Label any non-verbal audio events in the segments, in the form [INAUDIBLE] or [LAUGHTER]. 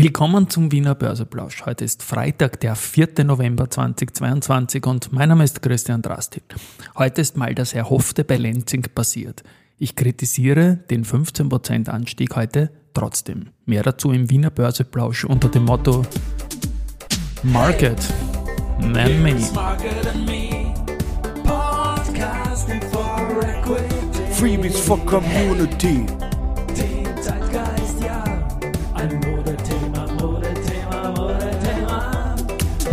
Willkommen zum Wiener Börseplausch. Heute ist Freitag, der 4. November 2022 und mein Name ist Christian Drastik. Heute ist mal das Erhoffte bei Lenzing passiert. Ich kritisiere den 15% Anstieg heute trotzdem. Mehr dazu im Wiener Börseplausch unter dem Motto Market, Man Me. Freebies for Community.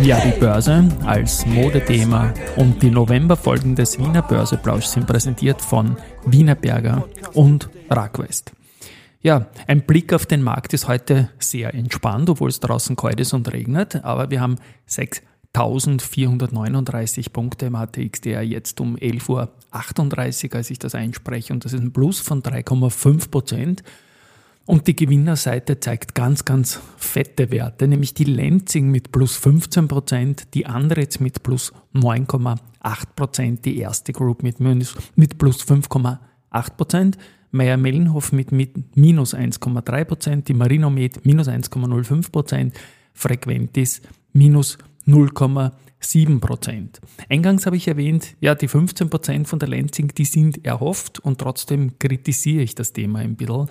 Ja, die Börse als Modethema und die Novemberfolgen des Wiener Börseplausch sind präsentiert von Wienerberger und Rackwest. Ja, ein Blick auf den Markt ist heute sehr entspannt, obwohl es draußen kalt ist und regnet, aber wir haben 6.439 Punkte im ATXDR jetzt um 11.38 Uhr, als ich das einspreche und das ist ein Plus von 3,5 Prozent. Und die Gewinnerseite zeigt ganz, ganz fette Werte, nämlich die Lenzing mit plus 15 Prozent, die Andritz mit plus 9,8 Prozent, die erste Group mit, minus, mit plus 5,8 Prozent, Meyer-Mellenhof mit, mit minus 1,3 Prozent, die Marinomed minus 1,05 Prozent, Frequentis minus 0,7 Prozent. Eingangs habe ich erwähnt, ja, die 15 Prozent von der Lenzing, die sind erhofft und trotzdem kritisiere ich das Thema ein bisschen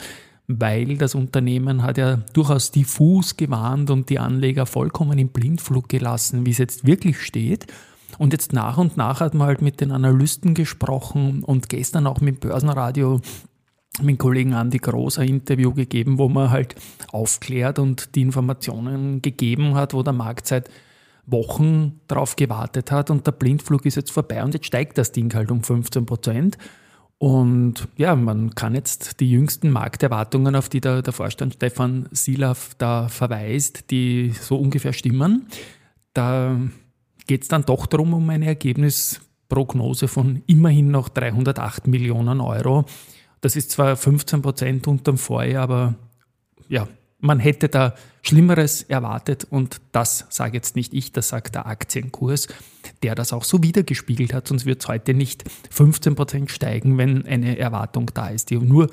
weil das Unternehmen hat ja durchaus diffus gewarnt und die Anleger vollkommen im Blindflug gelassen, wie es jetzt wirklich steht. Und jetzt nach und nach hat man halt mit den Analysten gesprochen und gestern auch mit Börsenradio mit Kollegen Andi Groß ein Interview gegeben, wo man halt aufklärt und die Informationen gegeben hat, wo der Markt seit Wochen drauf gewartet hat und der Blindflug ist jetzt vorbei und jetzt steigt das Ding halt um 15 Prozent. Und ja, man kann jetzt die jüngsten Markterwartungen, auf die der, der Vorstand Stefan Silaf da verweist, die so ungefähr stimmen. Da geht es dann doch darum, um eine Ergebnisprognose von immerhin noch 308 Millionen Euro. Das ist zwar 15 Prozent unterm Vorjahr, aber ja, man hätte da Schlimmeres erwartet und das sage jetzt nicht ich, das sagt der Aktienkurs, der das auch so wiedergespiegelt hat, sonst wird es heute nicht 15% steigen, wenn eine Erwartung da ist, die nur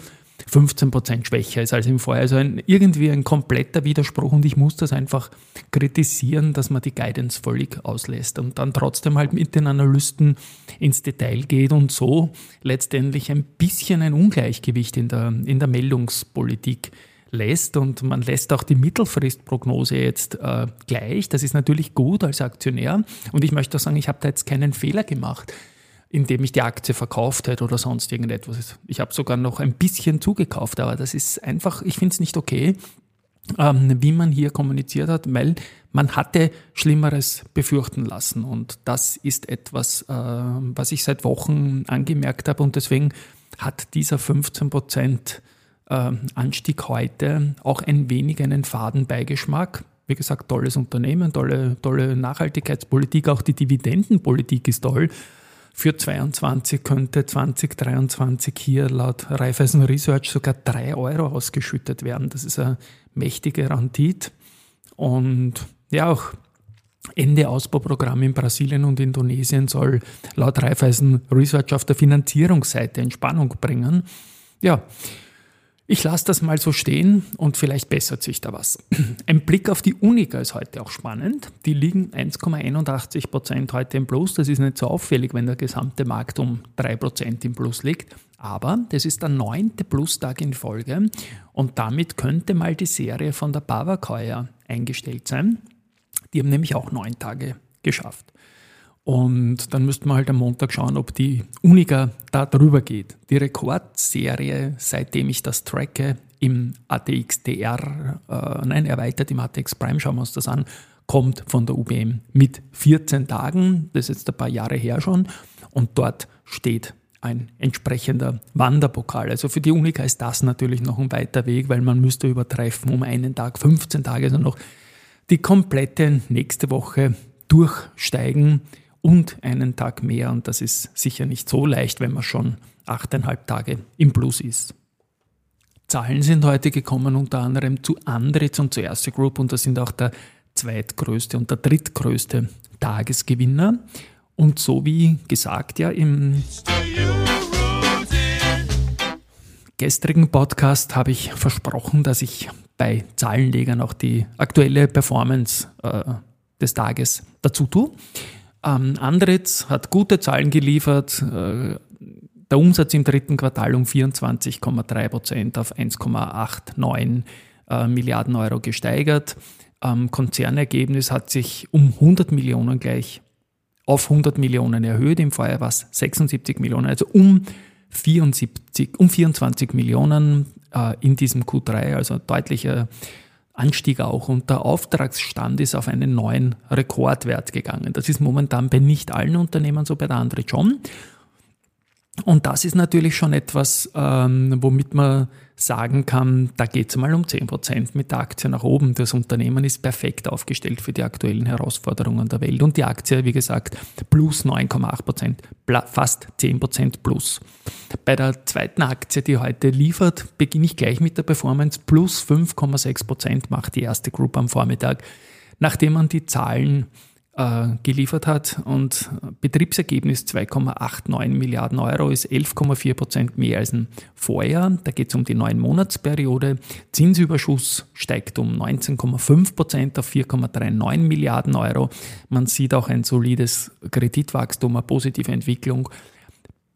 15% schwächer ist als im Vorjahr. Also ein, irgendwie ein kompletter Widerspruch und ich muss das einfach kritisieren, dass man die Guidance völlig auslässt und dann trotzdem halt mit den Analysten ins Detail geht und so letztendlich ein bisschen ein Ungleichgewicht in der, in der Meldungspolitik lässt und man lässt auch die Mittelfristprognose jetzt äh, gleich. Das ist natürlich gut als Aktionär und ich möchte auch sagen, ich habe da jetzt keinen Fehler gemacht, indem ich die Aktie verkauft hätte oder sonst irgendetwas. Ich habe sogar noch ein bisschen zugekauft, aber das ist einfach, ich finde es nicht okay, ähm, wie man hier kommuniziert hat, weil man hatte Schlimmeres befürchten lassen und das ist etwas, äh, was ich seit Wochen angemerkt habe und deswegen hat dieser 15 Prozent Anstieg heute auch ein wenig einen faden Beigeschmack. Wie gesagt, tolles Unternehmen, tolle, tolle Nachhaltigkeitspolitik, auch die Dividendenpolitik ist toll. Für 22 könnte 2023 hier laut Raiffeisen Research sogar 3 Euro ausgeschüttet werden. Das ist eine mächtige Rendite. Und ja, auch Ende Ausbauprogramm in Brasilien und Indonesien soll laut Raiffeisen Research auf der Finanzierungsseite Entspannung bringen. Ja, ich lasse das mal so stehen und vielleicht bessert sich da was. [CLEARS THROAT] Ein Blick auf die Unica ist heute auch spannend. Die liegen 1,81 Prozent heute im Plus. Das ist nicht so auffällig, wenn der gesamte Markt um 3 Prozent im Plus liegt. Aber das ist der neunte Plustag in Folge und damit könnte mal die Serie von der Bavakeuer eingestellt sein. Die haben nämlich auch neun Tage geschafft. Und dann müsste man halt am Montag schauen, ob die Unica da drüber geht. Die Rekordserie, seitdem ich das tracke, im ATXDR, äh, nein, erweitert im ATX Prime, schauen wir uns das an, kommt von der UBM mit 14 Tagen. Das ist jetzt ein paar Jahre her schon. Und dort steht ein entsprechender Wanderpokal. Also für die Unica ist das natürlich noch ein weiter Weg, weil man müsste übertreffen um einen Tag, 15 Tage, also noch die komplette nächste Woche durchsteigen und einen Tag mehr. Und das ist sicher nicht so leicht, wenn man schon achteinhalb Tage im Plus ist. Zahlen sind heute gekommen, unter anderem zu Andritz und zu Erste Group und das sind auch der zweitgrößte und der drittgrößte Tagesgewinner. Und so wie gesagt ja im gestrigen Podcast habe ich versprochen, dass ich bei Zahlenlegern auch die aktuelle Performance äh, des Tages dazu tue. Ähm, Andritz hat gute Zahlen geliefert. Äh, der Umsatz im dritten Quartal um 24,3 Prozent auf 1,89 äh, Milliarden Euro gesteigert. Ähm, Konzernergebnis hat sich um 100 Millionen gleich auf 100 Millionen erhöht. Im Vorjahr war es 76 Millionen, also um 74, um 24 Millionen äh, in diesem Q3, also deutlicher Anstieg auch. Und der Auftragsstand ist auf einen neuen Rekordwert gegangen. Das ist momentan bei nicht allen Unternehmen so, bei der Andre John. Und das ist natürlich schon etwas, ähm, womit man sagen kann, da geht es mal um 10% mit der Aktie nach oben. Das Unternehmen ist perfekt aufgestellt für die aktuellen Herausforderungen der Welt. Und die Aktie, wie gesagt, plus 9,8%, fast 10% plus. Bei der zweiten Aktie, die heute liefert, beginne ich gleich mit der Performance. Plus 5,6% macht die erste Group am Vormittag, nachdem man die Zahlen äh, geliefert hat und Betriebsergebnis 2,89 Milliarden Euro ist 11,4 Prozent mehr als im Vorjahr. Da geht es um die neun Monatsperiode. Zinsüberschuss steigt um 19,5 Prozent auf 4,39 Milliarden Euro. Man sieht auch ein solides Kreditwachstum, eine positive Entwicklung.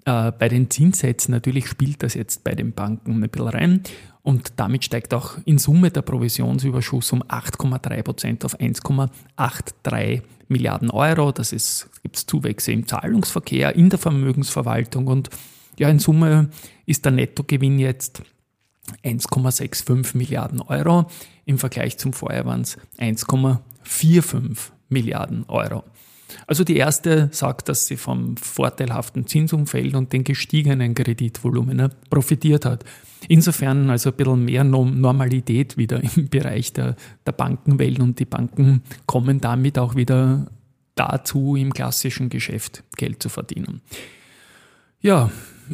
Äh, bei den Zinssätzen natürlich spielt das jetzt bei den Banken ein bisschen rein. Und damit steigt auch in Summe der Provisionsüberschuss um 8,3 Prozent auf 1,83 Milliarden Euro. Das ist, gibt es Zuwächse im Zahlungsverkehr, in der Vermögensverwaltung und ja, in Summe ist der Nettogewinn jetzt 1,65 Milliarden Euro. Im Vergleich zum Vorjahr waren es 1,45 Milliarden Euro. Also die erste sagt, dass sie vom vorteilhaften Zinsumfeld und den gestiegenen Kreditvolumina profitiert hat. Insofern also ein bisschen mehr Normalität wieder [LAUGHS] im Bereich der, der Bankenwelt und die Banken kommen damit auch wieder dazu, im klassischen Geschäft Geld zu verdienen. Ja,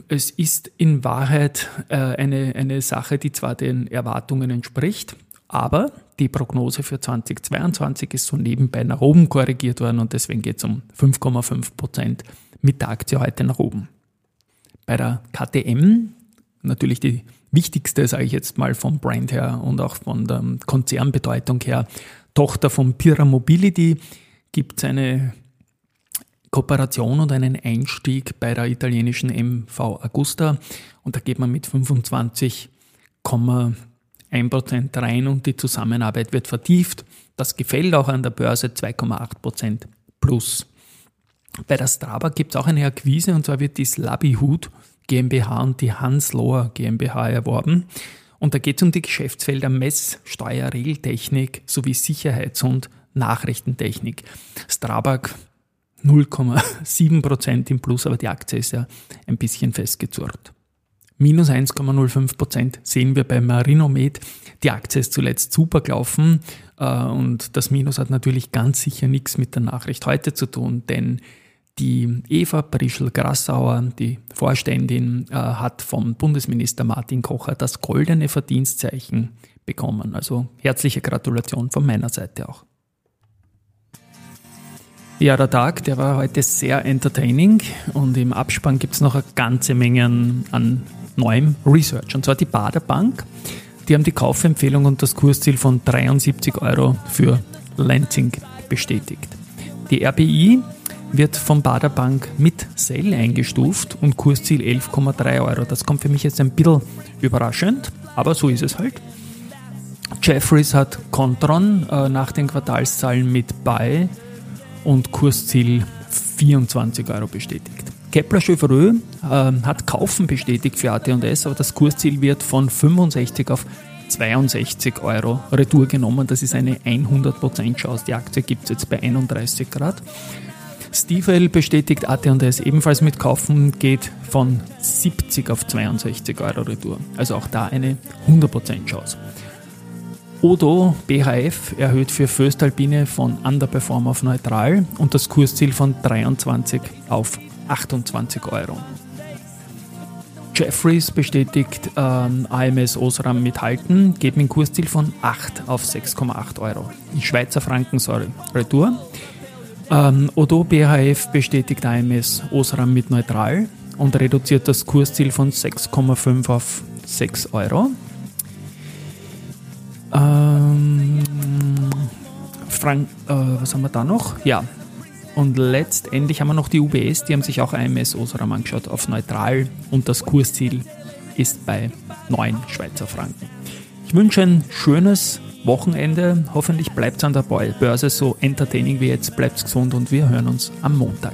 es ist in Wahrheit äh, eine, eine Sache, die zwar den Erwartungen entspricht, aber die Prognose für 2022 ist so nebenbei nach oben korrigiert worden und deswegen geht es um 5,5 Prozent mit der Aktie heute nach oben. Bei der KTM, natürlich die wichtigste, sage ich jetzt mal vom Brand her und auch von der Konzernbedeutung her, Tochter von Pira Mobility, gibt es eine Kooperation und einen Einstieg bei der italienischen MV Agusta und da geht man mit 25,1% rein und die Zusammenarbeit wird vertieft. Das gefällt auch an der Börse 2,8% plus. Bei der Straba gibt es auch eine Akquise und zwar wird die Slabby Hood GmbH und die Hans Lohr GmbH erworben. Und da geht es um die Geschäftsfelder Mess, Steuer, Regeltechnik sowie Sicherheits- und Nachrichtentechnik. Strabag 0,7% im Plus, aber die Aktie ist ja ein bisschen festgezurrt. Minus 1,05% sehen wir bei Marinomed. Die Aktie ist zuletzt super gelaufen äh, und das Minus hat natürlich ganz sicher nichts mit der Nachricht heute zu tun, denn die Eva Prischl-Grassauer, die Vorständin, äh, hat vom Bundesminister Martin Kocher das goldene Verdienstzeichen bekommen. Also herzliche Gratulation von meiner Seite auch. Ja, der Tag, der war heute sehr entertaining und im Abspann gibt es noch eine ganze Menge an neuem Research. Und zwar die Bader Bank. Die haben die Kaufempfehlung und das Kursziel von 73 Euro für Lansing bestätigt. Die RBI wird von Bader Bank mit Sell eingestuft und Kursziel 11,3 Euro. Das kommt für mich jetzt ein bisschen überraschend, aber so ist es halt. Jeffries hat Contron äh, nach den Quartalszahlen mit Buy und Kursziel 24 Euro bestätigt. Kepler Chevreux äh, hat Kaufen bestätigt für AT&S, aber das Kursziel wird von 65 auf 62 Euro Retour genommen. Das ist eine 100% Chance. Die Aktie gibt es jetzt bei 31 Grad. Stiefel bestätigt AT&S ebenfalls mit Kaufen, geht von 70 auf 62 Euro Retour. Also auch da eine 100% Chance. Odo BHF erhöht für Föstalpine von Underperform auf Neutral und das Kursziel von 23 auf 28 Euro. Jeffries bestätigt ähm, AMS Osram mit Halten, geht mit dem Kursziel von 8 auf 6,8 Euro. Die Schweizer Franken, sorry, Retour. Ähm, Odo BHF bestätigt AMS Osram mit neutral und reduziert das Kursziel von 6,5 auf 6 Euro. Ähm, Frank, äh, was haben wir da noch? Ja. Und letztendlich haben wir noch die UBS, die haben sich auch IMS Osram angeschaut auf neutral und das Kursziel ist bei 9 Schweizer Franken. Ich wünsche ein schönes Wochenende. Hoffentlich bleibt es an der Börse so entertaining wie jetzt. Bleibt gesund und wir hören uns am Montag.